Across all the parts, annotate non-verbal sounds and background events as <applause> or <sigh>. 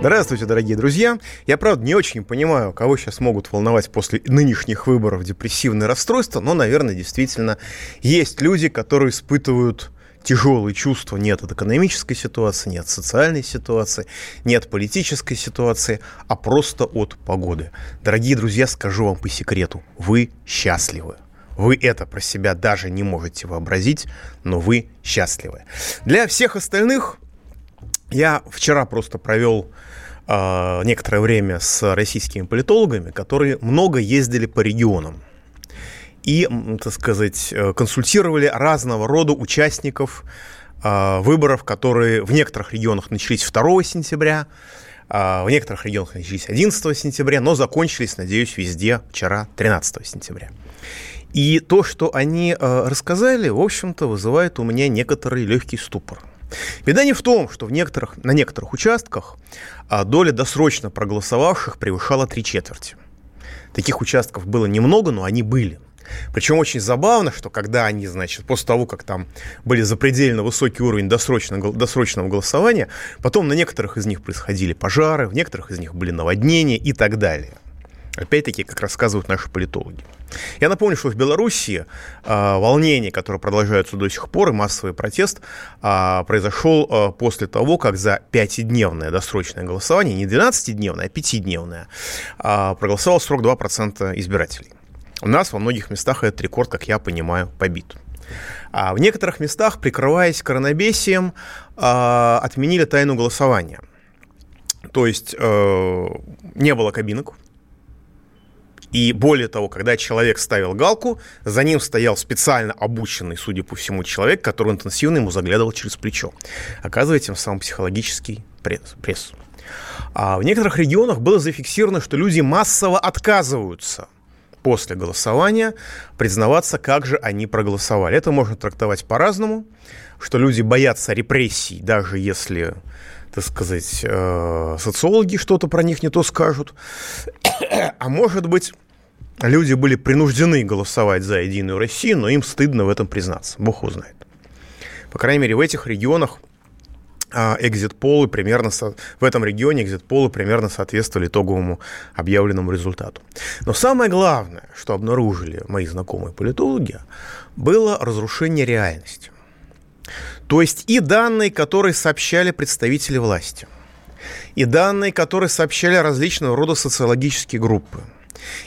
Здравствуйте, дорогие друзья. Я, правда, не очень понимаю, кого сейчас могут волновать после нынешних выборов депрессивные расстройства, но, наверное, действительно есть люди, которые испытывают тяжелые чувства. Нет от экономической ситуации, нет социальной ситуации, нет политической ситуации, а просто от погоды. Дорогие друзья, скажу вам по секрету, вы счастливы. Вы это про себя даже не можете вообразить, но вы счастливы. Для всех остальных я вчера просто провел некоторое время с российскими политологами, которые много ездили по регионам и, так сказать, э, консультировали разного рода участников э, выборов, которые в некоторых регионах начались 2 сентября, э, в некоторых регионах начались 11 сентября, но закончились, надеюсь, везде вчера, 13 сентября. И то, что они э, рассказали, в общем-то, вызывает у меня некоторый легкий ступор. Беда не в том, что в некоторых, на некоторых участках а, доля досрочно проголосовавших превышала три четверти. Таких участков было немного, но они были. Причем очень забавно, что когда они, значит, после того, как там были запредельно высокий уровень досрочного, досрочного голосования, потом на некоторых из них происходили пожары, в некоторых из них были наводнения и так далее. Опять-таки, как рассказывают наши политологи. Я напомню, что в Беларуси э, волнение, которое продолжается до сих пор, и массовый протест э, произошел э, после того, как за пятидневное досрочное голосование, не 12-дневное, а пятидневное, э, проголосовало 42% избирателей. У нас во многих местах этот рекорд, как я понимаю, побит. А в некоторых местах, прикрываясь коронабесием, э, отменили тайну голосования. То есть э, не было кабинок, и более того, когда человек ставил галку, за ним стоял специально обученный, судя по всему, человек, который интенсивно ему заглядывал через плечо, оказывая тем самым психологический пресс. пресс. А в некоторых регионах было зафиксировано, что люди массово отказываются после голосования признаваться, как же они проголосовали. Это можно трактовать по-разному, что люди боятся репрессий, даже если так сказать, э, социологи что-то про них не то скажут. А может быть, люди были принуждены голосовать за Единую Россию, но им стыдно в этом признаться. Бог узнает. По крайней мере, в этих регионах экзит-полы примерно в этом регионе экзит-полы примерно соответствовали итоговому объявленному результату. Но самое главное, что обнаружили мои знакомые политологи, было разрушение реальности. То есть и данные, которые сообщали представители власти, и данные, которые сообщали различного рода социологические группы,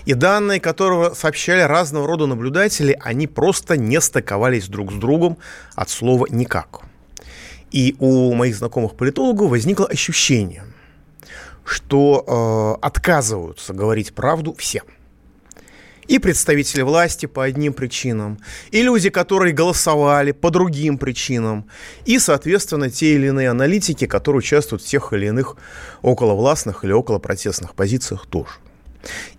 и данные, которые сообщали разного рода наблюдатели, они просто не стыковались друг с другом от слова «никак». И у моих знакомых политологов возникло ощущение, что э, отказываются говорить правду все – и представители власти по одним причинам, и люди, которые голосовали по другим причинам, и, соответственно, те или иные аналитики, которые участвуют в тех или иных околовластных или околопротестных позициях тоже.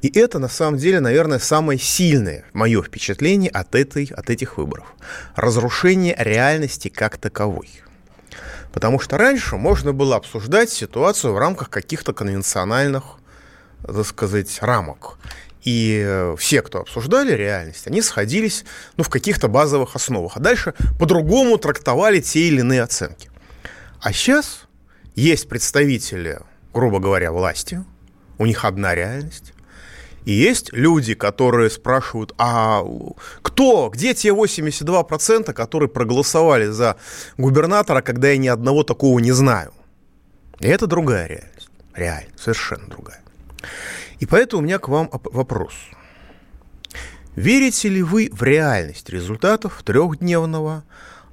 И это, на самом деле, наверное, самое сильное мое впечатление от, этой, от этих выборов. Разрушение реальности как таковой. Потому что раньше можно было обсуждать ситуацию в рамках каких-то конвенциональных, так сказать, рамок. И э, все, кто обсуждали реальность, они сходились ну, в каких-то базовых основах. А дальше по-другому трактовали те или иные оценки. А сейчас есть представители, грубо говоря, власти, у них одна реальность. И есть люди, которые спрашивают, а кто, где те 82%, которые проголосовали за губернатора, когда я ни одного такого не знаю? И это другая реальность. Реально, совершенно другая. И поэтому у меня к вам вопрос. Верите ли вы в реальность результатов трехдневного,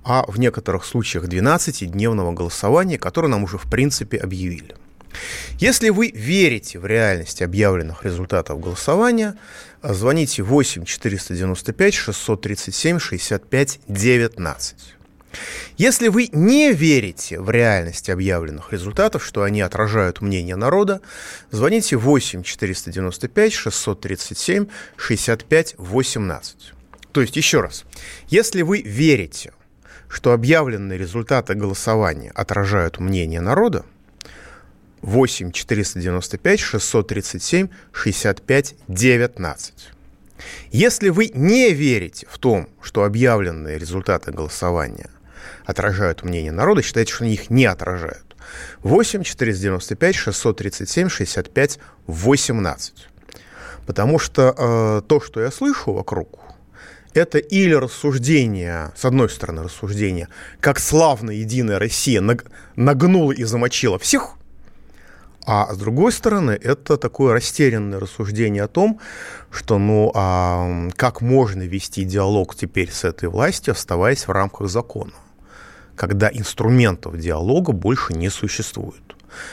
а в некоторых случаях 12-дневного голосования, которое нам уже в принципе объявили? Если вы верите в реальность объявленных результатов голосования, звоните 8 495 637 65 19. Если вы не верите в реальность объявленных результатов, что они отражают мнение народа, звоните 8 495 637 65 18. То есть, еще раз, если вы верите, что объявленные результаты голосования отражают мнение народа, 8 495 637 65 19. Если вы не верите в том, что объявленные результаты голосования отражают мнение народа, считаете, что они их не отражают, 8 495 637 65 18. Потому что э, то, что я слышу вокруг, это или рассуждение, с одной стороны рассуждение, как славно Единая Россия нагнула и замочила всех, а с другой стороны, это такое растерянное рассуждение о том, что, ну, а как можно вести диалог теперь с этой властью, оставаясь в рамках закона, когда инструментов диалога больше не существует.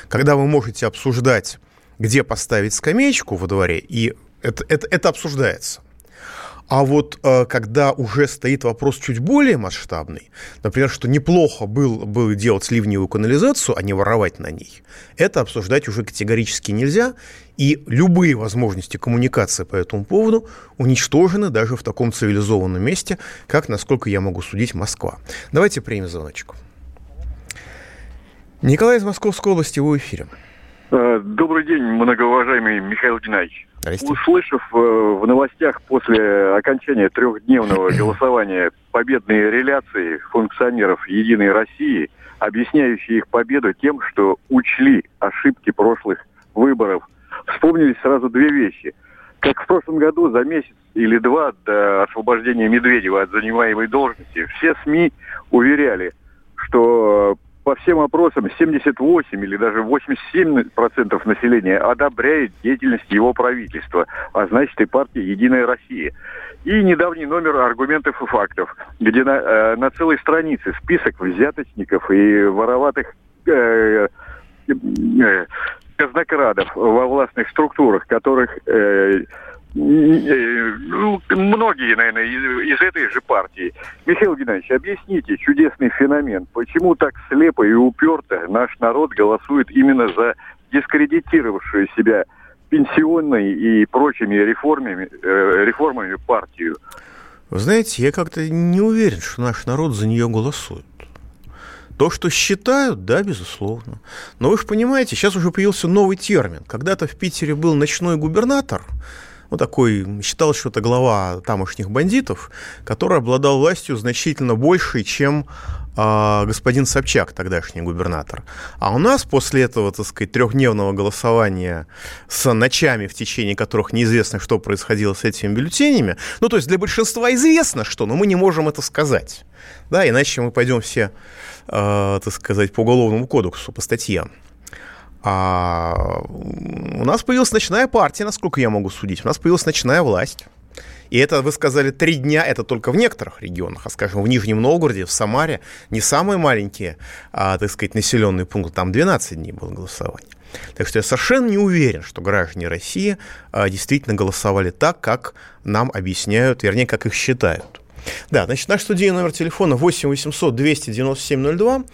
Когда вы можете обсуждать, где поставить скамеечку во дворе, и это, это, это обсуждается. А вот э, когда уже стоит вопрос чуть более масштабный, например, что неплохо было бы делать ливневую канализацию, а не воровать на ней, это обсуждать уже категорически нельзя, и любые возможности коммуникации по этому поводу уничтожены даже в таком цивилизованном месте, как, насколько я могу судить, Москва. Давайте примем звоночку. Николай из Московской области, вы в эфире. Э, добрый день, многоуважаемый Михаил Геннадьевич. Услышав э, в новостях после окончания трехдневного <clears throat> голосования победные реляции функционеров «Единой России», объясняющие их победу тем, что учли ошибки прошлых выборов, вспомнились сразу две вещи. Как в прошлом году за месяц или два до освобождения Медведева от занимаемой должности все СМИ уверяли, что по всем опросам 78 или даже 87% населения одобряет деятельность его правительства, а значит и партии «Единая Россия». И недавний номер аргументов и фактов, где на, э, на целой странице список взяточников и вороватых э, э, казнокрадов во властных структурах, которых э, ну, многие, наверное, из, из этой же партии. Михаил Геннадьевич, объясните чудесный феномен. Почему так слепо и уперто наш народ голосует именно за дискредитировавшую себя пенсионной и прочими реформами, э, реформами партию? Вы знаете, я как-то не уверен, что наш народ за нее голосует. То, что считают, да, безусловно. Но вы же понимаете, сейчас уже появился новый термин. Когда-то в Питере был ночной губернатор, ну, такой, считал, что это глава тамошних бандитов, который обладал властью значительно большей, чем э, господин Собчак, тогдашний губернатор. А у нас после этого, так сказать, трехдневного голосования с ночами, в течение которых неизвестно, что происходило с этими бюллетенями, ну, то есть для большинства известно что, но мы не можем это сказать. Да, иначе мы пойдем все, э, так сказать, по уголовному кодексу, по статьям. А у нас появилась ночная партия, насколько я могу судить. У нас появилась ночная власть. И это, вы сказали, три дня, это только в некоторых регионах, а, скажем, в Нижнем Новгороде, в Самаре, не самые маленькие, а, так сказать, населенные пункты, там 12 дней было голосование. Так что я совершенно не уверен, что граждане России а, действительно голосовали так, как нам объясняют, вернее, как их считают. Да, значит, наш студийный номер телефона 8 800 297 02.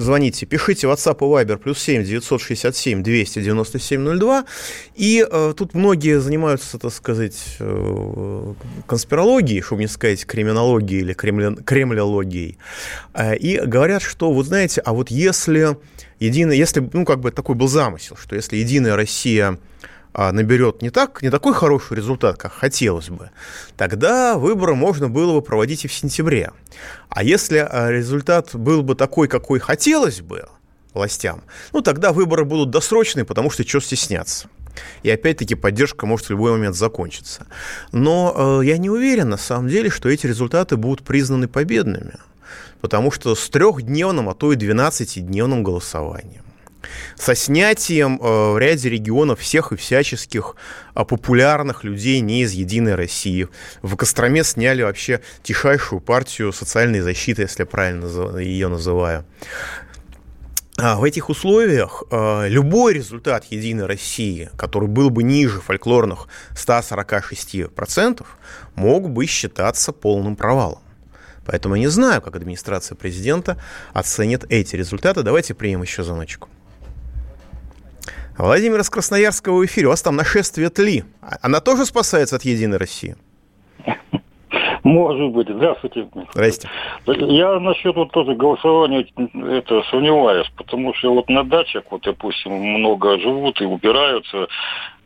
Звоните, пишите WhatsApp и Viber плюс 7 967 297 02. И э, тут многие занимаются, так сказать, э, конспирологией, чтобы не сказать криминологией или кремля, кремлялогией. Э, и говорят, что, вот знаете, а вот если единая, если, ну, как бы такой был замысел, что если Единая Россия а, наберет не, так, не такой хороший результат, как хотелось бы, тогда выборы можно было бы проводить и в сентябре. А если а, результат был бы такой, какой хотелось бы властям, ну тогда выборы будут досрочные, потому что что стесняться. И опять-таки поддержка может в любой момент закончиться. Но э, я не уверен на самом деле, что эти результаты будут признаны победными. Потому что с трехдневным, а то и 12-дневным голосованием со снятием э, в ряде регионов всех и всяческих э, популярных людей не из «Единой России». В Костроме сняли вообще тишайшую партию социальной защиты, если я правильно ее называю. А в этих условиях э, любой результат «Единой России», который был бы ниже фольклорных 146%, мог бы считаться полным провалом. Поэтому я не знаю, как администрация президента оценит эти результаты. Давайте примем еще звоночку. Владимир из Красноярского в эфире. У вас там нашествие тли. Она тоже спасается от Единой России? Может быть. Здравствуйте. Здрасте. Я насчет вот тоже голосования это сомневаюсь, потому что вот на дачах, вот, допустим, много живут и убираются,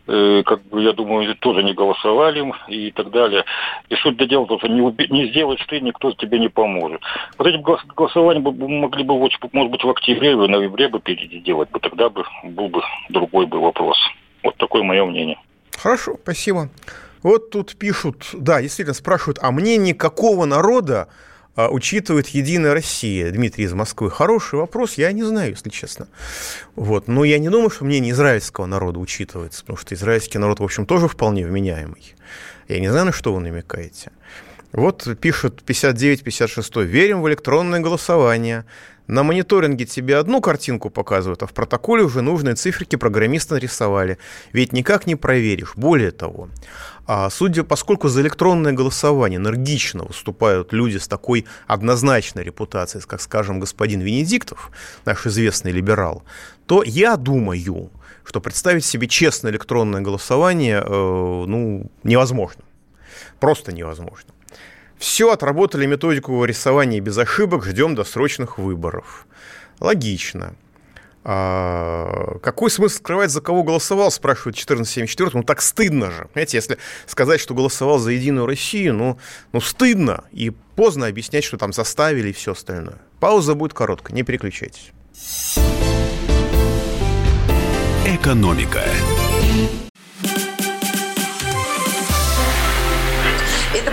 как бы, я думаю, тоже не голосовали и так далее. И суть до дела, что не, не сделать ты, никто тебе не поможет. Вот эти голосования бы, могли бы, может быть, в октябре, в ноябре бы переделать, бы тогда бы был бы другой бы вопрос. Вот такое мое мнение. Хорошо, спасибо. Вот тут пишут, да, действительно спрашивают, а мнение какого народа учитывает Единая Россия? Дмитрий из Москвы. Хороший вопрос, я не знаю, если честно. Вот. Но я не думаю, что мнение израильского народа учитывается, потому что израильский народ, в общем, тоже вполне вменяемый. Я не знаю, на что вы намекаете. Вот пишут 59-56. Верим в электронное голосование. На мониторинге тебе одну картинку показывают, а в протоколе уже нужные циферки программисты нарисовали. Ведь никак не проверишь. Более того, а судя, поскольку за электронное голосование энергично выступают люди с такой однозначной репутацией, как, скажем, господин Венедиктов, наш известный либерал, то я думаю, что представить себе честное электронное голосование э, ну, невозможно. Просто невозможно. Все, отработали методику рисования без ошибок, ждем досрочных выборов. Логично. А, какой смысл скрывать, за кого голосовал, спрашивает 1474. Ну, так стыдно же. Знаете, если сказать, что голосовал за Единую Россию, ну, ну стыдно. И поздно объяснять, что там заставили и все остальное. Пауза будет короткая, не переключайтесь. Экономика.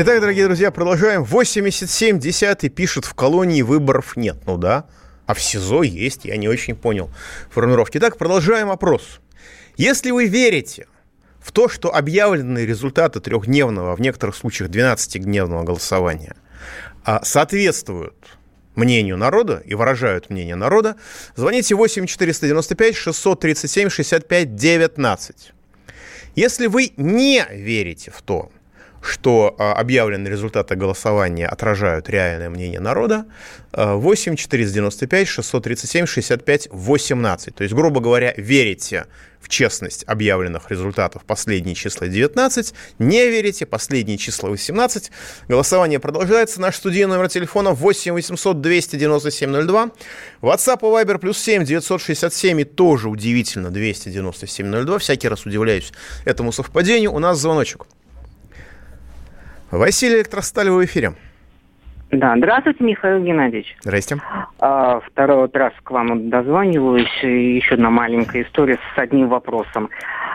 Итак, дорогие друзья, продолжаем. 87 10 пишет, в колонии выборов нет. Ну да, а в СИЗО есть, я не очень понял формулировки. Итак, продолжаем опрос. Если вы верите в то, что объявленные результаты трехдневного, в некоторых случаях 12-дневного голосования а, соответствуют мнению народа и выражают мнение народа, звоните 8 495 637 65 19. Если вы не верите в то, что а, объявленные результаты голосования отражают реальное мнение народа, 8 495 637 65 18. То есть, грубо говоря, верите в честность объявленных результатов последние числа 19, не верите, последние числа 18. Голосование продолжается. Наш студийный номер телефона 8 800 297 02. WhatsApp и Viber плюс 7 967 и тоже удивительно 297 02. Всякий раз удивляюсь этому совпадению. У нас звоночек. Василий Электросталь в эфире. Да, здравствуйте, Михаил Геннадьевич. Здрасте. А, второй вот раз к вам дозваниваюсь. Еще одна маленькая история с одним вопросом.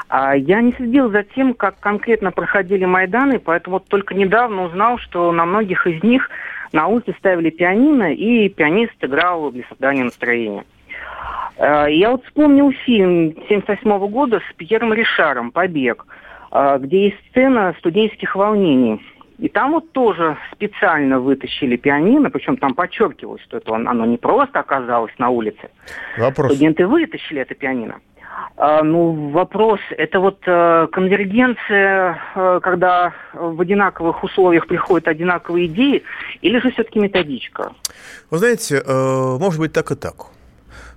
А, я не следил за тем, как конкретно проходили Майданы, поэтому вот только недавно узнал, что на многих из них на улице ставили пианино, и пианист играл для создания настроения. А, я вот вспомнил фильм 1978 года с Пьером Ришаром «Побег», а, где есть сцена студенческих волнений – и там вот тоже специально вытащили пианино, причем там подчеркивалось, что это оно не просто оказалось на улице. Вопрос. Студенты вытащили это пианино. А, ну, вопрос, это вот э, конвергенция, э, когда в одинаковых условиях приходят одинаковые идеи, или же все-таки методичка? Вы знаете, э, может быть так и так.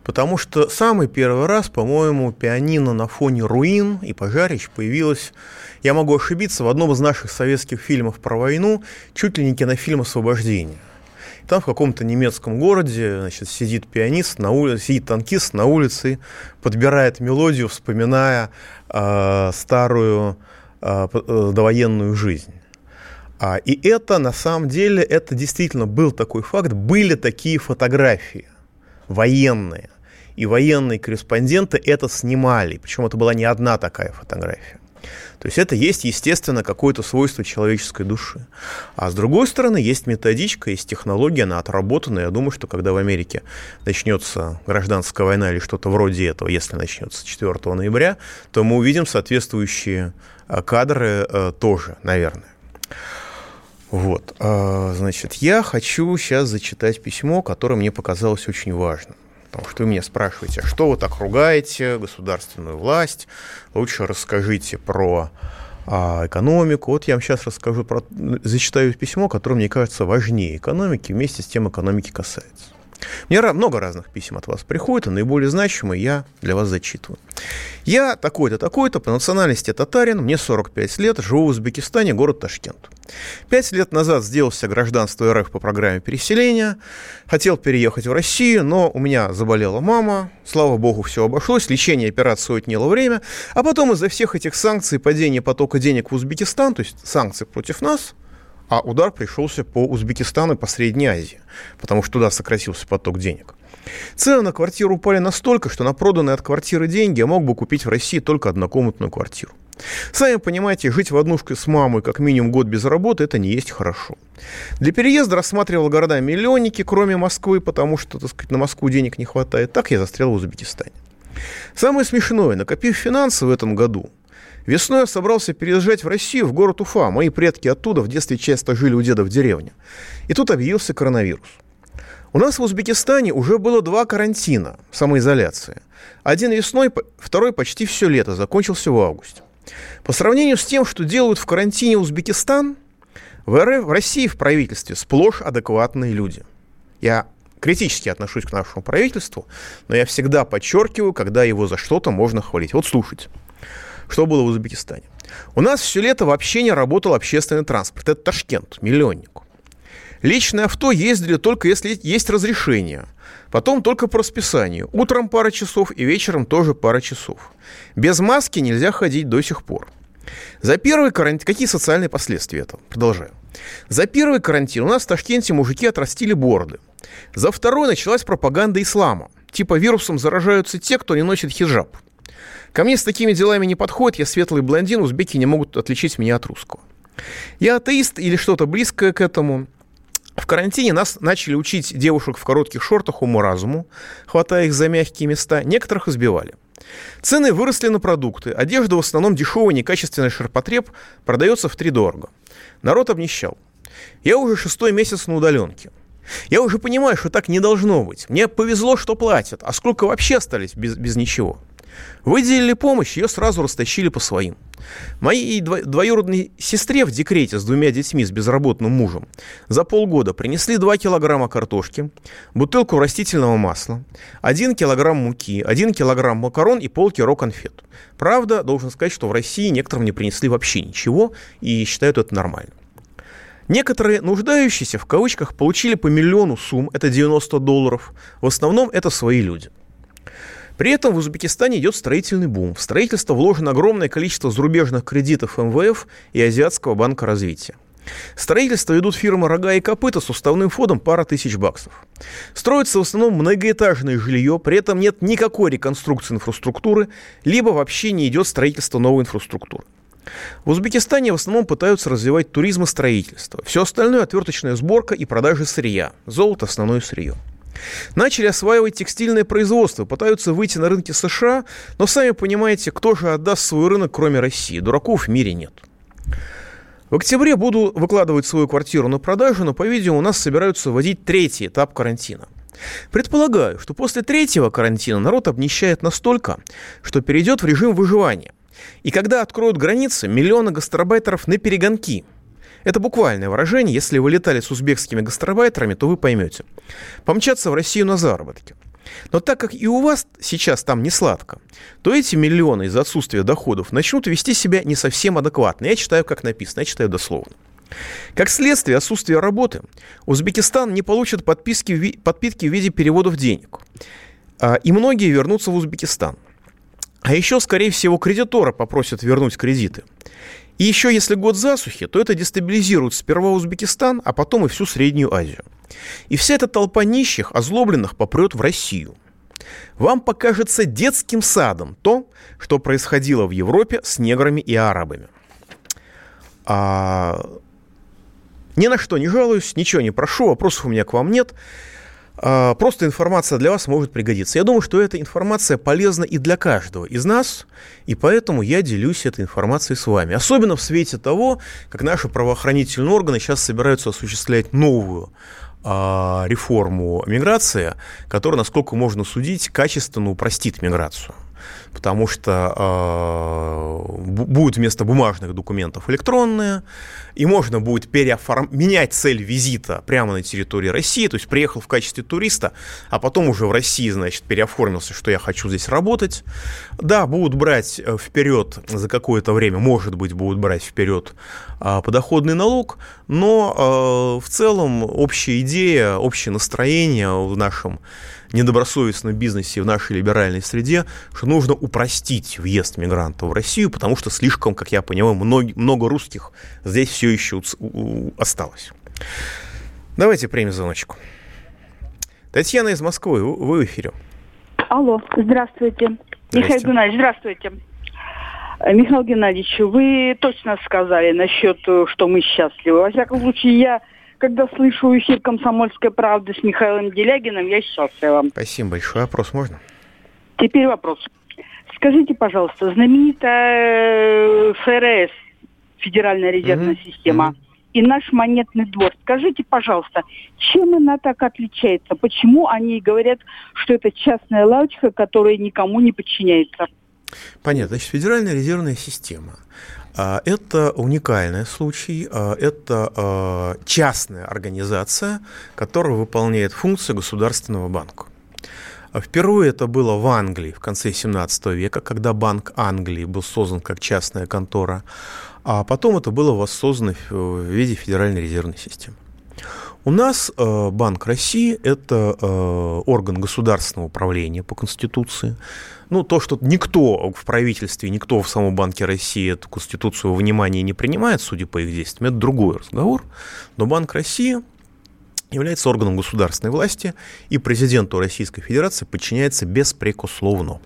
Потому что самый первый раз, по-моему, пианино на фоне руин и пожарищ появилось, я могу ошибиться, в одном из наших советских фильмов про войну, чуть ли не кинофильм «Освобождение». Там в каком-то немецком городе значит, сидит пианист, на улице, сидит танкист на улице, подбирает мелодию, вспоминая э, старую э, довоенную жизнь. А, и это, на самом деле, это действительно был такой факт, были такие фотографии военные и военные корреспонденты это снимали. Причем это была не одна такая фотография. То есть это есть, естественно, какое-то свойство человеческой души. А с другой стороны, есть методичка, есть технология, она отработана. Я думаю, что когда в Америке начнется гражданская война или что-то вроде этого, если начнется 4 ноября, то мы увидим соответствующие а, кадры э, тоже, наверное. Вот, а, значит, я хочу сейчас зачитать письмо, которое мне показалось очень важным. Потому что вы меня спрашиваете, а что вы так ругаете государственную власть? Лучше расскажите про а, экономику. Вот я вам сейчас расскажу про, зачитаю письмо, которое мне кажется важнее экономики, вместе с тем экономики касается. Мне много разных писем от вас приходит, а наиболее значимые я для вас зачитываю. Я такой-то, такой-то, по национальности татарин, мне 45 лет, живу в Узбекистане, город Ташкент. Пять лет назад сделался гражданство РФ по программе переселения, хотел переехать в Россию, но у меня заболела мама, слава богу, все обошлось, лечение операции отняло время, а потом из-за всех этих санкций, падения потока денег в Узбекистан, то есть санкции против нас – а удар пришелся по Узбекистану и по Средней Азии, потому что туда сократился поток денег. Цены на квартиру упали настолько, что на проданные от квартиры деньги я мог бы купить в России только однокомнатную квартиру. Сами понимаете, жить в однушке с мамой как минимум год без работы – это не есть хорошо. Для переезда рассматривал города-миллионники, кроме Москвы, потому что, так сказать, на Москву денег не хватает. Так я застрял в Узбекистане. Самое смешное, накопив финансы в этом году, Весной я собрался переезжать в Россию, в город Уфа. Мои предки оттуда в детстве часто жили у деда в деревне. И тут объявился коронавирус. У нас в Узбекистане уже было два карантина, самоизоляция. Один весной, второй почти все лето, закончился в августе. По сравнению с тем, что делают в карантине Узбекистан, в, РФ, в России в правительстве сплошь адекватные люди. Я критически отношусь к нашему правительству, но я всегда подчеркиваю, когда его за что-то можно хвалить. Вот слушайте. Что было в Узбекистане? У нас все лето вообще не работал общественный транспорт. Это Ташкент, миллионник. Личное авто ездили только если есть разрешение. Потом только по расписанию. Утром пара часов и вечером тоже пара часов. Без маски нельзя ходить до сих пор. За первый карантин... Какие социальные последствия этого? Продолжаю. За первый карантин у нас в Ташкенте мужики отрастили бороды. За второй началась пропаганда ислама. Типа вирусом заражаются те, кто не носит хиджаб. Ко мне с такими делами не подходит, я светлый блондин, узбеки не могут отличить меня от русского. Я атеист или что-то близкое к этому. В карантине нас начали учить девушек в коротких шортах уму-разуму, хватая их за мягкие места. Некоторых избивали. Цены выросли на продукты. Одежда в основном дешевая, некачественный ширпотреб продается в три дорого. Народ обнищал. Я уже шестой месяц на удаленке. Я уже понимаю, что так не должно быть. Мне повезло, что платят, а сколько вообще остались без, без ничего. Выделили помощь, ее сразу растащили по своим. Моей двоюродной сестре в декрете с двумя детьми, с безработным мужем, за полгода принесли 2 килограмма картошки, бутылку растительного масла, 1 килограмм муки, 1 килограмм макарон и полкило конфет. Правда, должен сказать, что в России некоторым не принесли вообще ничего и считают это нормально. Некоторые нуждающиеся, в кавычках, получили по миллиону сумм, это 90 долларов. В основном это свои люди – при этом в Узбекистане идет строительный бум. В строительство вложено огромное количество зарубежных кредитов МВФ и Азиатского банка развития. Строительство ведут фирмы «Рога и копыта» с уставным фондом пара тысяч баксов. Строится в основном многоэтажное жилье, при этом нет никакой реконструкции инфраструктуры, либо вообще не идет строительство новой инфраструктуры. В Узбекистане в основном пытаются развивать туризм и строительство. Все остальное – отверточная сборка и продажа сырья. Золото – основное сырье. Начали осваивать текстильное производство, пытаются выйти на рынки США, но сами понимаете, кто же отдаст свой рынок, кроме России? Дураков в мире нет. В октябре буду выкладывать свою квартиру на продажу, но, по-видимому, у нас собираются вводить третий этап карантина. Предполагаю, что после третьего карантина народ обнищает настолько, что перейдет в режим выживания. И когда откроют границы, миллионы гастарбайтеров на перегонки – это буквальное выражение. Если вы летали с узбекскими гастарбайтерами, то вы поймете. Помчаться в Россию на заработки. Но так как и у вас сейчас там не сладко, то эти миллионы из-за отсутствия доходов начнут вести себя не совсем адекватно. Я читаю, как написано, я читаю дословно. Как следствие отсутствия работы, Узбекистан не получит подписки, подпитки в виде переводов денег. А, и многие вернутся в Узбекистан. А еще, скорее всего, кредитора попросят вернуть кредиты. И еще если год засухи, то это дестабилизирует сперва Узбекистан, а потом и всю Среднюю Азию. И вся эта толпа нищих, озлобленных, попрет в Россию. Вам покажется детским садом то, что происходило в Европе с неграми и арабами. А... Ни на что не жалуюсь, ничего не прошу, вопросов у меня к вам нет. А, просто информация для вас может пригодиться. Я думаю, что эта информация полезна и для каждого из нас, и поэтому я делюсь этой информацией с вами. Особенно в свете того, как наши правоохранительные органы сейчас собираются осуществлять новую а, реформу миграции, которая, насколько можно судить, качественно упростит миграцию потому что э, будут вместо бумажных документов электронные, и можно будет переоформ... менять цель визита прямо на территории России, то есть приехал в качестве туриста, а потом уже в России, значит, переоформился, что я хочу здесь работать. Да, будут брать э, вперед за какое-то время, может быть, будут брать вперед э, подоходный налог, но э, в целом общая идея, общее настроение в нашем недобросовестном бизнесе, в нашей либеральной среде, что нужно упростить въезд мигрантов в Россию, потому что слишком, как я понимаю, много, много русских здесь все еще осталось. Давайте примем звоночку. Татьяна из Москвы, вы в эфире. Алло, здравствуйте. здравствуйте. Михаил Геннадьевич, здравствуйте. Э, Михаил Геннадьевич, вы точно сказали насчет, э, что мы счастливы. Во всяком случае, я когда слышу эфир «Комсомольской правды» с Михаилом Делягиным, я счастлива. Спасибо большой. Вопрос можно? Теперь вопрос. Скажите, пожалуйста, знаменитая э, ФРС, Федеральная резервная mm-hmm. система, mm-hmm. и наш монетный двор. Скажите, пожалуйста, чем она так отличается? Почему они говорят, что это частная лавочка, которая никому не подчиняется? Понятно. Значит, Федеральная резервная система а, это уникальный случай, а, это а, частная организация, которая выполняет функции государственного банка. Впервые это было в Англии в конце 17 века, когда Банк Англии был создан как частная контора, а потом это было воссоздано в виде Федеральной резервной системы. У нас э, Банк России – это э, орган государственного управления по Конституции. Ну, то, что никто в правительстве, никто в самом Банке России эту Конституцию во внимание не принимает, судя по их действиям, это другой разговор. Но Банк России является органом государственной власти, и президенту Российской Федерации подчиняется беспрекословно.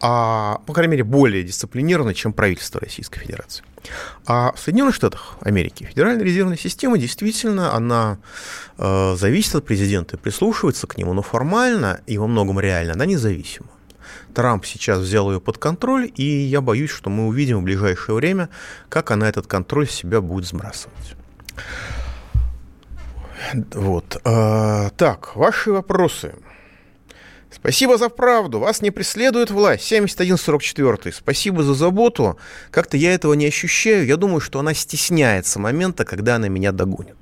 А, по крайней мере, более дисциплинированно, чем правительство Российской Федерации. А в Соединенных Штатах Америки Федеральная резервная система действительно, она э, зависит от президента и прислушивается к нему, но формально и во многом реально она независима. Трамп сейчас взял ее под контроль, и я боюсь, что мы увидим в ближайшее время, как она этот контроль с себя будет сбрасывать. Вот. А, так, ваши вопросы. Спасибо за правду. Вас не преследует власть. 7144. Спасибо за заботу. Как-то я этого не ощущаю. Я думаю, что она стесняется момента, когда она меня догонит.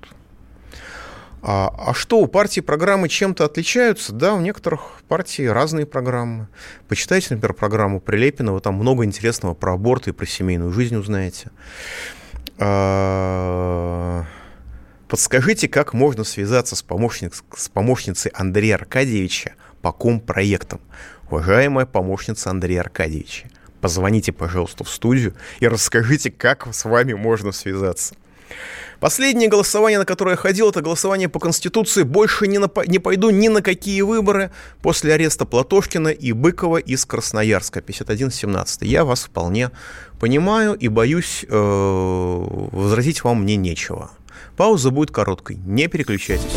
А, а что, у партии программы чем-то отличаются? Да, у некоторых партий разные программы. Почитайте, например, программу Прилепина, вы там много интересного про аборты и про семейную жизнь узнаете. А, подскажите, как можно связаться с, помощник, с помощницей Андрея Аркадьевича по ком проектам. Уважаемая помощница Андрея Аркадьевича, позвоните, пожалуйста, в студию и расскажите, как с вами можно связаться. Последнее голосование, на которое я ходил, это голосование по Конституции. Больше не, на, не пойду ни на какие выборы после ареста Платошкина и Быкова из Красноярска 51-17. Я вас вполне понимаю и боюсь, э, возразить вам мне нечего. Пауза будет короткой. Не переключайтесь.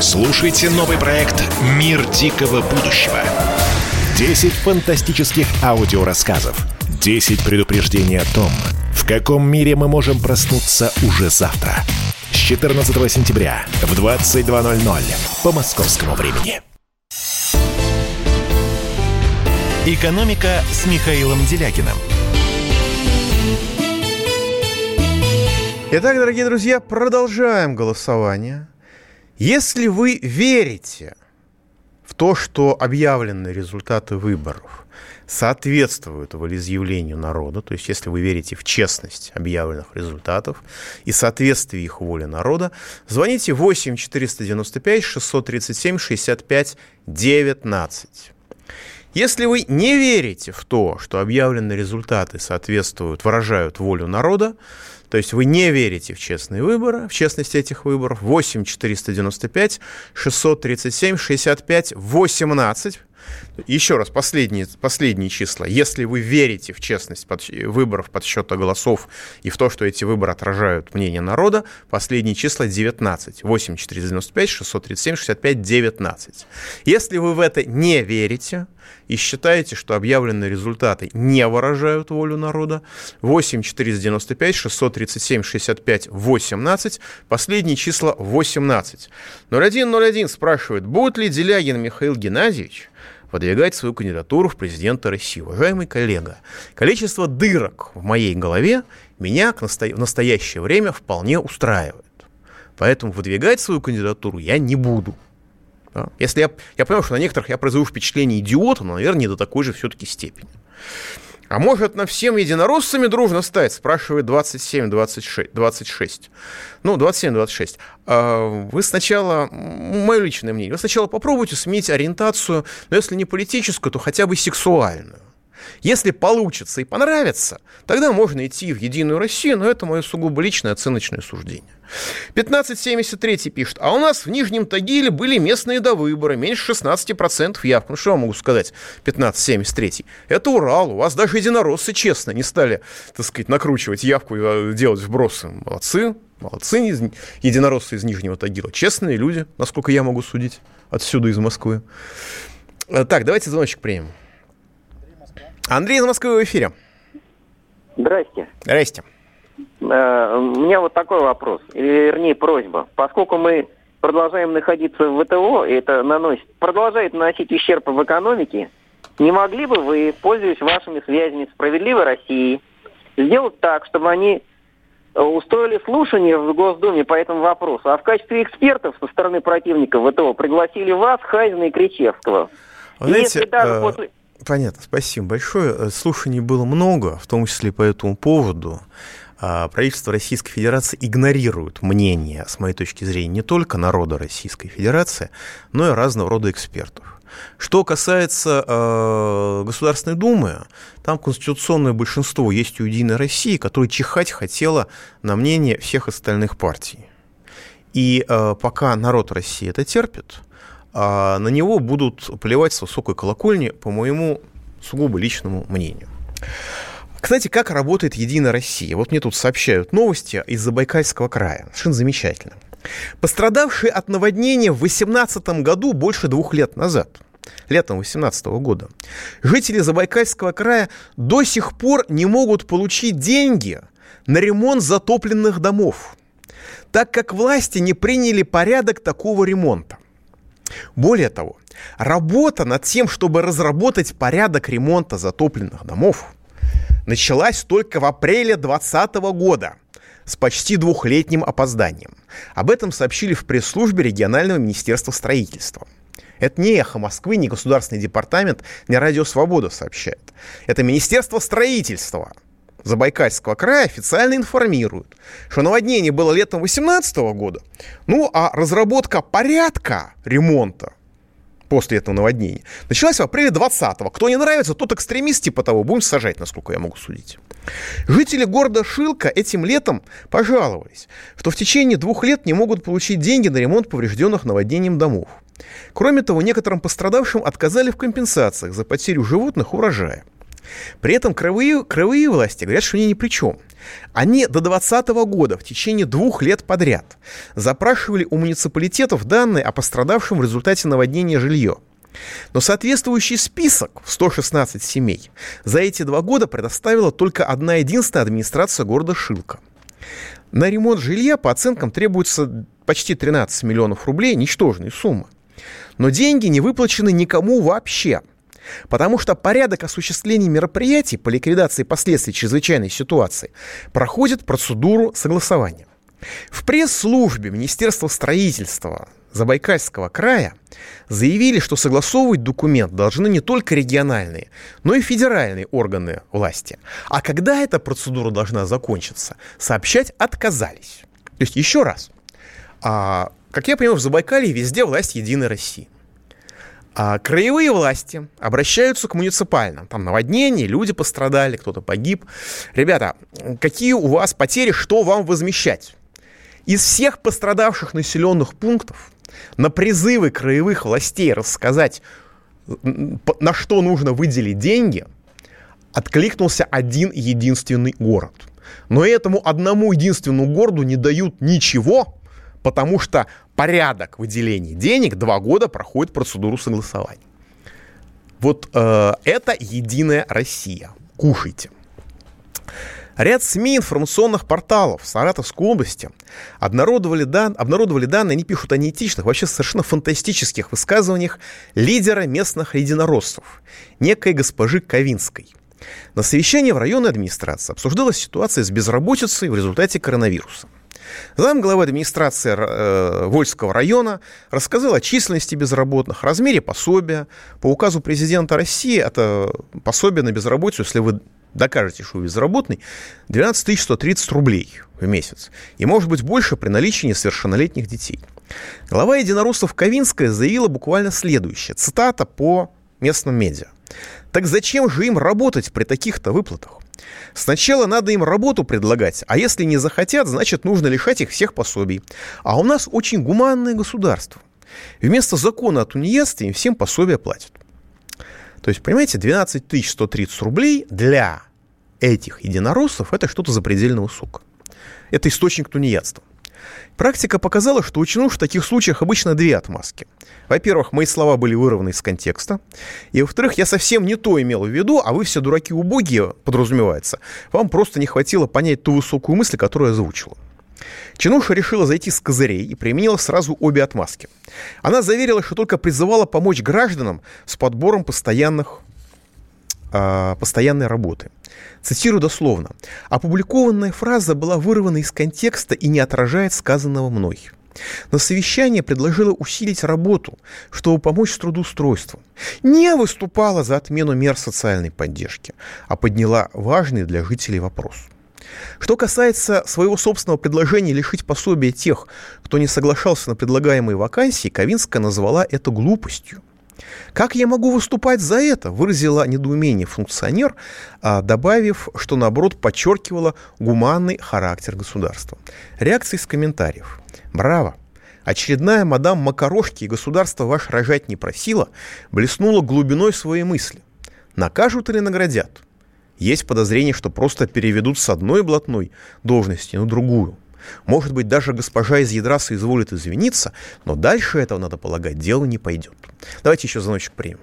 Слушайте новый проект «Мир дикого будущего». 10 фантастических аудиорассказов. 10 предупреждений о том, в каком мире мы можем проснуться уже завтра. С 14 сентября в 22.00 по московскому времени. «Экономика» с Михаилом Делякиным. Итак, дорогие друзья, продолжаем голосование. Если вы верите в то, что объявлены результаты выборов соответствуют волеизъявлению народа, то есть если вы верите в честность объявленных результатов и соответствие их воле народа, звоните 8 495 637 65 19. Если вы не верите в то, что объявленные результаты соответствуют, выражают волю народа, то есть вы не верите в честные выборы, в честность этих выборов, 8 495 637 65 18 еще раз, последние, последние числа. Если вы верите в честность под, выборов, подсчета голосов и в то, что эти выборы отражают мнение народа, последние числа 19. 8 495 637 65 19. Если вы в это не верите и считаете, что объявленные результаты не выражают волю народа, 8 495 637 65 18. Последние числа 18. 0101 спрашивает, будет ли Делягин Михаил Геннадьевич выдвигать свою кандидатуру в президента России. Уважаемый коллега, количество дырок в моей голове меня в настоящее время вполне устраивает. Поэтому выдвигать свою кандидатуру я не буду. Да? Если я, я понимаю, что на некоторых я произвожу впечатление идиота, но, наверное, не до такой же все-таки степени. А может, на всем единороссами дружно стать? Спрашивает 27-26. 26. Ну, 27-26. А вы сначала, мое личное мнение, вы сначала попробуйте сменить ориентацию, но если не политическую, то хотя бы сексуальную. Если получится и понравится, тогда можно идти в Единую Россию, но это мое сугубо личное оценочное суждение. 1573 пишет, а у нас в Нижнем Тагиле были местные довыборы, меньше 16% явка. Ну, что я могу сказать, 1573? Это Урал, у вас даже единороссы честно не стали, так сказать, накручивать явку и э, делать вбросы. Молодцы, молодцы единороссы из Нижнего Тагила. Честные люди, насколько я могу судить, отсюда из Москвы. Э, так, давайте звоночек примем. Андрей из Москвы в эфире. Здрасте. Здрасте. Э, у меня вот такой вопрос, или вернее просьба. Поскольку мы продолжаем находиться в ВТО, и это наносит, продолжает наносить ущерб в экономике, не могли бы вы, пользуясь вашими связями «Справедливой Россией», сделать так, чтобы они устроили слушание в Госдуме по этому вопросу, а в качестве экспертов со стороны противника ВТО пригласили вас, Хайзена и Кричевского. Вы знаете, если даже э... после... Понятно, спасибо большое. Э, слушаний было много, в том числе по этому поводу. А, правительство Российской Федерации игнорирует мнение, с моей точки зрения, не только народа Российской Федерации, но и разного рода экспертов. Что касается э, Государственной Думы, там конституционное большинство есть у Единой России, которое чихать хотело на мнение всех остальных партий. И э, пока народ России это терпит, э, на него будут плевать с высокой колокольни, по моему сугубо личному мнению. Кстати, как работает Единая Россия? Вот мне тут сообщают новости из Забайкальского края. Совершенно замечательно. Пострадавшие от наводнения в 2018 году больше двух лет назад, летом 2018 года, жители Забайкальского края до сих пор не могут получить деньги на ремонт затопленных домов, так как власти не приняли порядок такого ремонта. Более того, работа над тем, чтобы разработать порядок ремонта затопленных домов – началась только в апреле 2020 года с почти двухлетним опозданием. Об этом сообщили в пресс-службе регионального министерства строительства. Это не эхо Москвы, не Государственный департамент, не Радио Свобода сообщает. Это Министерство строительства Забайкальского края официально информирует, что наводнение было летом 2018 года, ну а разработка порядка ремонта после этого наводнения, началась в апреле 20-го. Кто не нравится, тот экстремист типа того, будем сажать, насколько я могу судить. Жители города Шилка этим летом пожаловались, что в течение двух лет не могут получить деньги на ремонт поврежденных наводнением домов. Кроме того, некоторым пострадавшим отказали в компенсациях за потерю животных урожая. При этом краевые, краевые власти говорят, что они ни при чем. Они до 2020 года в течение двух лет подряд запрашивали у муниципалитетов данные о пострадавшем в результате наводнения жилье. Но соответствующий список в 116 семей за эти два года предоставила только одна единственная администрация города Шилка. На ремонт жилья по оценкам требуется почти 13 миллионов рублей, ничтожная сумма. Но деньги не выплачены никому вообще – Потому что порядок осуществления мероприятий по ликвидации последствий чрезвычайной ситуации проходит процедуру согласования. В пресс-службе Министерства строительства Забайкальского края заявили, что согласовывать документ должны не только региональные, но и федеральные органы власти. А когда эта процедура должна закончиться, сообщать отказались. То есть, еще раз, а, как я понимаю, в Забайкалье везде власть Единой России. А краевые власти обращаются к муниципальным. Там наводнение, люди пострадали, кто-то погиб. Ребята, какие у вас потери, что вам возмещать? Из всех пострадавших населенных пунктов на призывы краевых властей рассказать, на что нужно выделить деньги, откликнулся один единственный город. Но этому одному единственному городу не дают ничего, потому что порядок выделения денег два года проходит процедуру согласования. Вот э, это единая Россия. Кушайте. Ряд СМИ информационных порталов Саратовской области обнародовали, дан, обнародовали данные, они пишут о неэтичных, вообще совершенно фантастических высказываниях лидера местных единороссов, некой госпожи Ковинской. На совещании в районной администрации обсуждалась ситуация с безработицей в результате коронавируса. Зам главы администрации э, Вольского района рассказал о численности безработных, размере пособия. По указу президента России это пособие на безработицу, если вы докажете, что вы безработный, 12 130 рублей в месяц. И может быть больше при наличии несовершеннолетних детей. Глава единороссов Ковинская заявила буквально следующее. Цитата по местным медиа. Так зачем же им работать при таких-то выплатах? Сначала надо им работу предлагать, а если не захотят, значит нужно лишать их всех пособий. А у нас очень гуманное государство. Вместо закона о тунеядстве им всем пособия платят. То есть, понимаете, 12 130 рублей для этих единороссов это что-то запредельно высоко. Это источник тунеядства. Практика показала, что у чинуш в таких случаях обычно две отмазки. Во-первых, мои слова были вырваны из контекста. И во-вторых, я совсем не то имел в виду, а вы все дураки убогие, подразумевается. Вам просто не хватило понять ту высокую мысль, которую я озвучила. Чинуша решила зайти с козырей и применила сразу обе отмазки. Она заверила, что только призывала помочь гражданам с подбором постоянных, постоянной работы. Цитирую дословно. «Опубликованная фраза была вырвана из контекста и не отражает сказанного мной». На совещание предложила усилить работу, чтобы помочь с трудоустройством. Не выступала за отмену мер социальной поддержки, а подняла важный для жителей вопрос – что касается своего собственного предложения лишить пособия тех, кто не соглашался на предлагаемые вакансии, Ковинская назвала это глупостью. Как я могу выступать за это? Выразила недоумение функционер, а, добавив, что наоборот подчеркивала гуманный характер государства. Реакция из комментариев. Браво! Очередная мадам Макарошки и государство ваш рожать не просила, блеснула глубиной своей мысли. Накажут или наградят? Есть подозрение, что просто переведут с одной блатной должности на другую. Может быть, даже госпожа из ядра соизволит извиниться, но дальше этого, надо полагать, дело не пойдет. Давайте еще звоночек примем.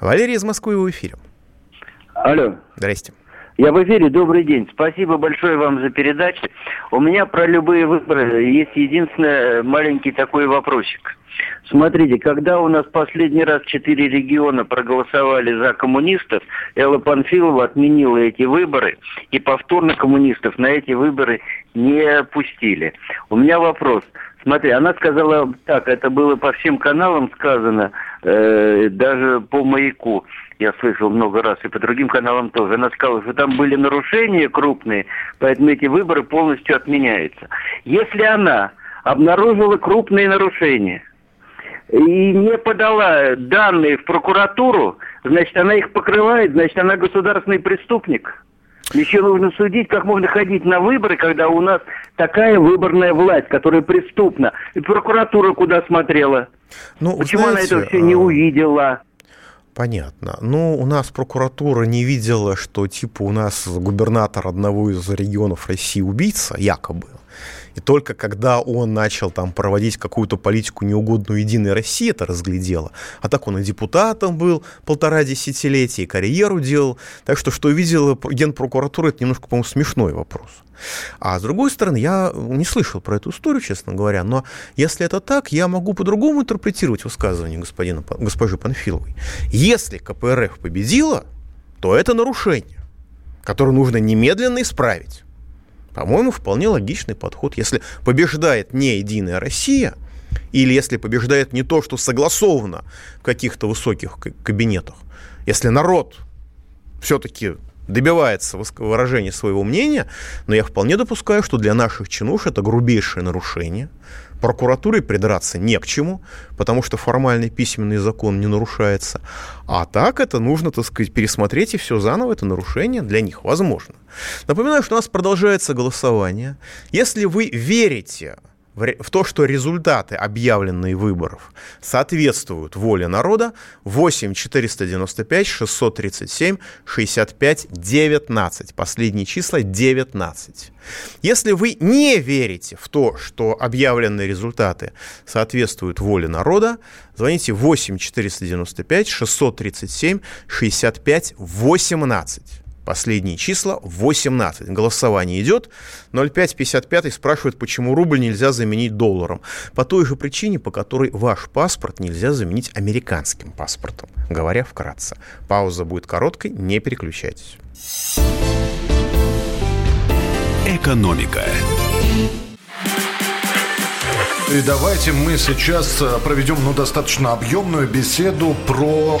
Валерий из Москвы в эфире. Алло. Здрасте. Я в эфире, добрый день. Спасибо большое вам за передачу. У меня про любые выборы есть единственный маленький такой вопросик. Смотрите, когда у нас последний раз четыре региона проголосовали за коммунистов, Элла Панфилова отменила эти выборы, и повторно коммунистов на эти выборы не пустили. У меня вопрос. Смотри, она сказала так, это было по всем каналам сказано, э, даже по маяку я слышал много раз, и по другим каналам тоже. Она сказала, что там были нарушения крупные, поэтому эти выборы полностью отменяются. Если она обнаружила крупные нарушения и не подала данные в прокуратуру, значит, она их покрывает, значит, она государственный преступник. Еще нужно судить, как можно ходить на выборы, когда у нас такая выборная власть, которая преступна. И прокуратура куда смотрела? Ну, Почему знаете, она это все не а, увидела? Понятно. Ну, у нас прокуратура не видела, что типа у нас губернатор одного из регионов России убийца, якобы. И только когда он начал там проводить какую-то политику неугодную Единой России, это разглядела. А так он и депутатом был полтора десятилетия, и карьеру делал. Так что, что видела генпрокуратура, это немножко, по-моему, смешной вопрос. А с другой стороны, я не слышал про эту историю, честно говоря, но если это так, я могу по-другому интерпретировать высказывание господина, госпожи Панфиловой. Если КПРФ победила, то это нарушение, которое нужно немедленно исправить. По-моему, вполне логичный подход. Если побеждает не Единая Россия, или если побеждает не то, что согласовано в каких-то высоких кабинетах, если народ все-таки добивается выражения своего мнения, но я вполне допускаю, что для наших чинуш это грубейшее нарушение. Прокуратуре придраться не к чему, потому что формальный письменный закон не нарушается. А так это нужно, так сказать, пересмотреть и все заново, это нарушение для них возможно. Напоминаю, что у нас продолжается голосование. Если вы верите в то, что результаты объявленные выборов соответствуют воле народа, 8 495 637 65 19. Последние числа 19. Если вы не верите в то, что объявленные результаты соответствуют воле народа, звоните 8 495 637 65 18. Последние числа 18. Голосование идет. 0555 спрашивает, почему рубль нельзя заменить долларом. По той же причине, по которой ваш паспорт нельзя заменить американским паспортом. Говоря вкратце. Пауза будет короткой, не переключайтесь. Экономика. И давайте мы сейчас э, проведем ну, достаточно объемную беседу про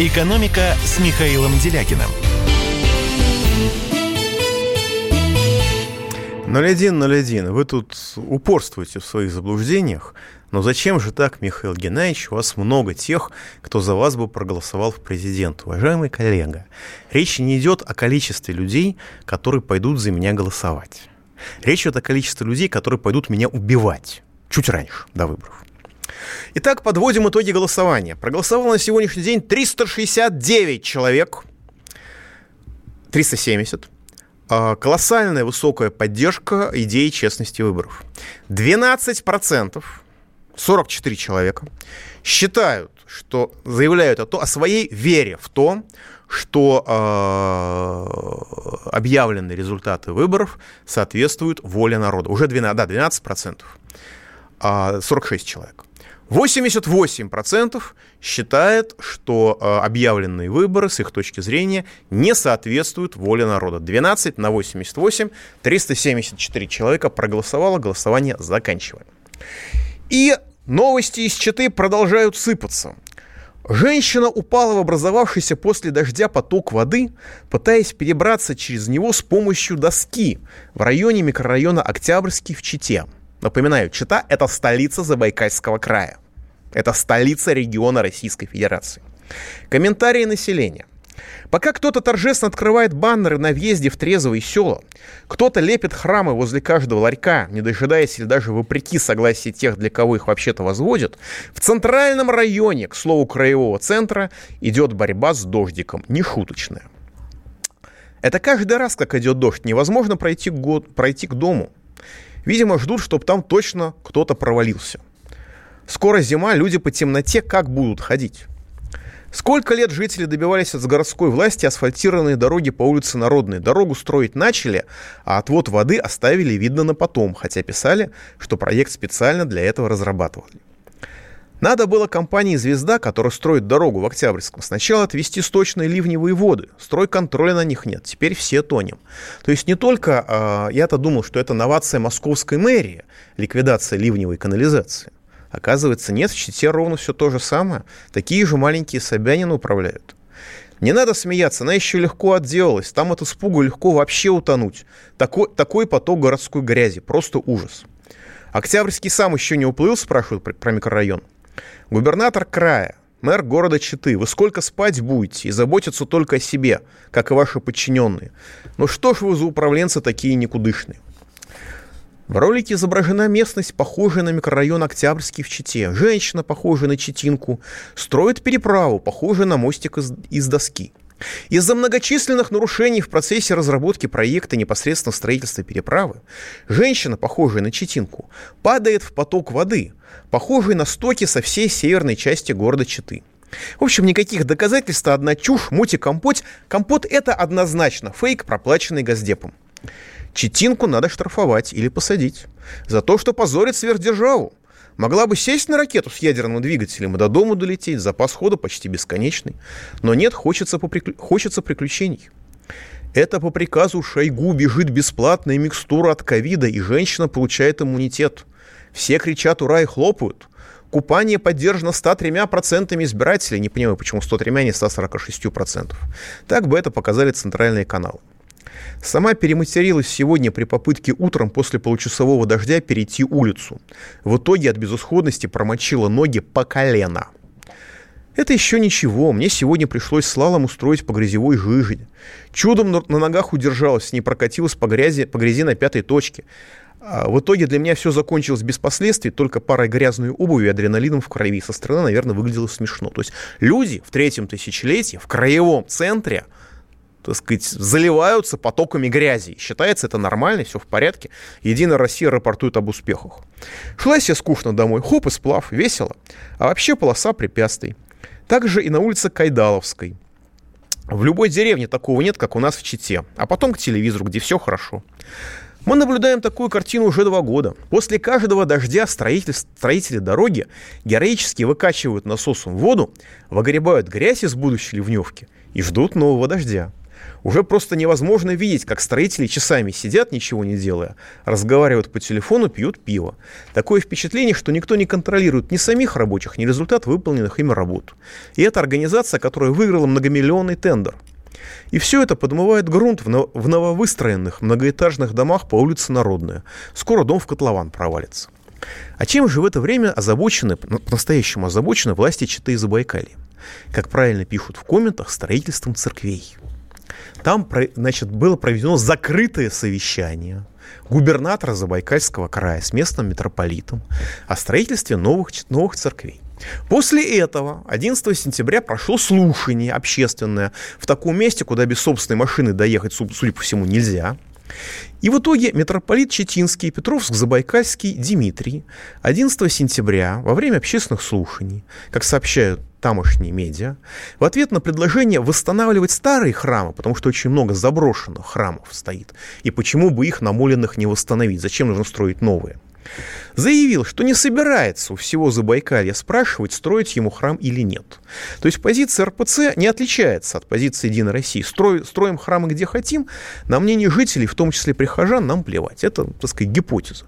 «Экономика» с Михаилом Делякиным. 0101, вы тут упорствуете в своих заблуждениях, но зачем же так, Михаил Геннадьевич, у вас много тех, кто за вас бы проголосовал в президент, уважаемый коллега. Речь не идет о количестве людей, которые пойдут за меня голосовать. Речь идет о количестве людей, которые пойдут меня убивать чуть раньше, до выборов. Итак, подводим итоги голосования. Проголосовало на сегодняшний день 369 человек. 370. А, колоссальная высокая поддержка идеи честности выборов. 12%, 44 человека, считают, что заявляют о, то, о своей вере в то, что э, объявленные результаты выборов соответствуют воле народа. Уже 12, да, 12%, э, 46 человек. 88% считает, что э, объявленные выборы с их точки зрения не соответствуют воле народа. 12 на 88, 374 человека проголосовало, голосование заканчиваем. И новости из Читы продолжают сыпаться. Женщина упала в образовавшийся после дождя поток воды, пытаясь перебраться через него с помощью доски в районе микрорайона Октябрьский в Чите – Напоминаю, Чита – это столица Забайкальского края. Это столица региона Российской Федерации. Комментарии населения. Пока кто-то торжественно открывает баннеры на въезде в трезвые села, кто-то лепит храмы возле каждого ларька, не дожидаясь или даже вопреки согласия тех, для кого их вообще-то возводят, в центральном районе, к слову, краевого центра, идет борьба с дождиком, нешуточная. Это каждый раз, как идет дождь, невозможно пройти, год, пройти к дому. Видимо, ждут, чтобы там точно кто-то провалился. Скоро зима, люди по темноте как будут ходить? Сколько лет жители добивались от городской власти асфальтированные дороги по улице Народной? Дорогу строить начали, а отвод воды оставили видно на потом, хотя писали, что проект специально для этого разрабатывали. Надо было компании «Звезда», которая строит дорогу в Октябрьском, сначала отвести сточные ливневые воды. Стройконтроля на них нет. Теперь все тонем. То есть не только, э, я-то думал, что это новация московской мэрии, ликвидация ливневой канализации. Оказывается, нет, в Чите ровно все то же самое. Такие же маленькие Собянины управляют. Не надо смеяться, она еще легко отделалась. Там от испугу легко вообще утонуть. Такой, такой поток городской грязи. Просто ужас. Октябрьский сам еще не уплыл, спрашивают про микрорайон. Губернатор края, мэр города Читы, вы сколько спать будете и заботиться только о себе, как и ваши подчиненные? Ну что ж вы за управленцы такие никудышные? В ролике изображена местность, похожая на микрорайон Октябрьский в Чите. Женщина, похожая на Читинку, строит переправу, похожую на мостик из, из доски. Из-за многочисленных нарушений в процессе разработки проекта непосредственно строительства переправы женщина, похожая на Читинку, падает в поток воды, похожий на стоки со всей северной части города Читы. В общем, никаких доказательств, одна чушь, мути-компот. Компот – это однозначно фейк, проплаченный Газдепом. Читинку надо штрафовать или посадить за то, что позорит сверхдержаву. Могла бы сесть на ракету с ядерным двигателем и до дома долететь, запас хода почти бесконечный. Но нет, хочется, поприклю... хочется приключений. Это по приказу Шойгу бежит бесплатная микстура от ковида, и женщина получает иммунитет. Все кричат «Ура!» и хлопают. Купание поддержано 103% избирателей. Не понимаю, почему 103, а не 146%. Так бы это показали центральные каналы. Сама перематерилась сегодня при попытке утром после получасового дождя перейти улицу. В итоге от безысходности промочила ноги по колено. Это еще ничего, мне сегодня пришлось слалом устроить по грязевой жиже. Чудом на ногах удержалась, не прокатилась по грязи, по грязи на пятой точке. А в итоге для меня все закончилось без последствий, только парой грязной обуви и адреналином в крови. Со стороны, наверное, выглядело смешно. То есть люди в третьем тысячелетии в краевом центре – так сказать, заливаются потоками грязи. Считается это нормально, все в порядке. Единая Россия рапортует об успехах. Шла я скучно домой, хоп и сплав, весело. А вообще полоса препятствий. Также и на улице Кайдаловской. В любой деревне такого нет, как у нас в Чите. А потом к телевизору, где все хорошо. Мы наблюдаем такую картину уже два года. После каждого дождя строители, строители дороги героически выкачивают насосом воду, выгребают грязь из будущей ливневки и ждут нового дождя. Уже просто невозможно видеть, как строители часами сидят, ничего не делая, разговаривают по телефону, пьют пиво. Такое впечатление, что никто не контролирует ни самих рабочих, ни результат выполненных ими работ. И это организация, которая выиграла многомиллионный тендер. И все это подмывает грунт в нововыстроенных многоэтажных домах по улице Народная. Скоро дом в котлован провалится. А чем же в это время озабочены, по-настоящему озабочены власти Читы и Забайкалья? Как правильно пишут в комментах, строительством церквей. Там, значит, было проведено закрытое совещание губернатора Забайкальского края с местным митрополитом о строительстве новых, новых церквей. После этого 11 сентября прошло слушание общественное в таком месте, куда без собственной машины доехать, судя по всему, нельзя. И в итоге митрополит Четинский, Петровск-Забайкальский Дмитрий 11 сентября во время общественных слушаний, как сообщают тамошние медиа, в ответ на предложение восстанавливать старые храмы, потому что очень много заброшенных храмов стоит, и почему бы их намоленных не восстановить, зачем нужно строить новые – заявил, что не собирается у всего Забайкалья спрашивать, строить ему храм или нет. То есть позиция РПЦ не отличается от позиции Единой России. Строй, строим храмы где хотим, на мнение жителей, в том числе прихожан, нам плевать. Это, так сказать, гипотеза.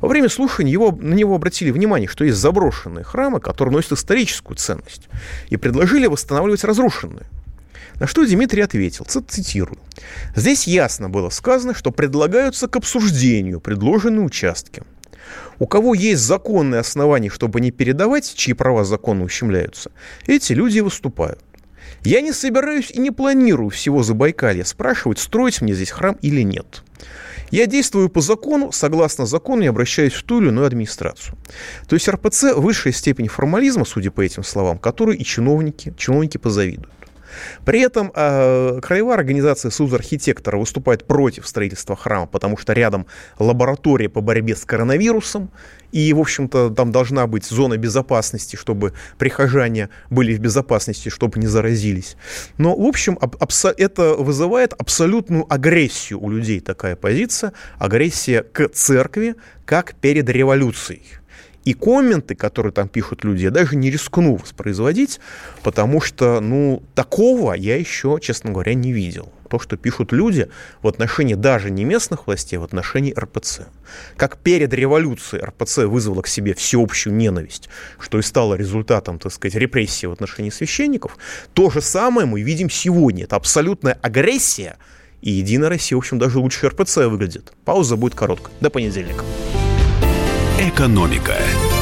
Во время слушаний его, на него обратили внимание, что есть заброшенные храмы, которые носят историческую ценность, и предложили восстанавливать разрушенные. На что Дмитрий ответил, цитирую, «Здесь ясно было сказано, что предлагаются к обсуждению предложенные участки. У кого есть законные основания, чтобы не передавать, чьи права законно ущемляются, эти люди выступают. Я не собираюсь и не планирую всего Забайкалья спрашивать, строить мне здесь храм или нет. Я действую по закону, согласно закону я обращаюсь в ту или иную администрацию. То есть РПЦ – высшая степень формализма, судя по этим словам, которую и чиновники, чиновники позавидуют. При этом э, краевая организация Союз архитектора выступает против строительства храма, потому что рядом лаборатория по борьбе с коронавирусом, и, в общем-то, там должна быть зона безопасности, чтобы прихожане были в безопасности, чтобы не заразились. Но, в общем, это вызывает абсолютную агрессию у людей, такая позиция, агрессия к церкви, как перед революцией. И комменты, которые там пишут люди, я даже не рискну воспроизводить, потому что, ну, такого я еще, честно говоря, не видел. То, что пишут люди в отношении даже не местных властей, а в отношении РПЦ. Как перед революцией РПЦ вызвала к себе всеобщую ненависть, что и стало результатом, так сказать, репрессии в отношении священников, то же самое мы видим сегодня. Это абсолютная агрессия, и Единая Россия, в общем, даже лучше РПЦ выглядит. Пауза будет короткая. До понедельника. Экономика.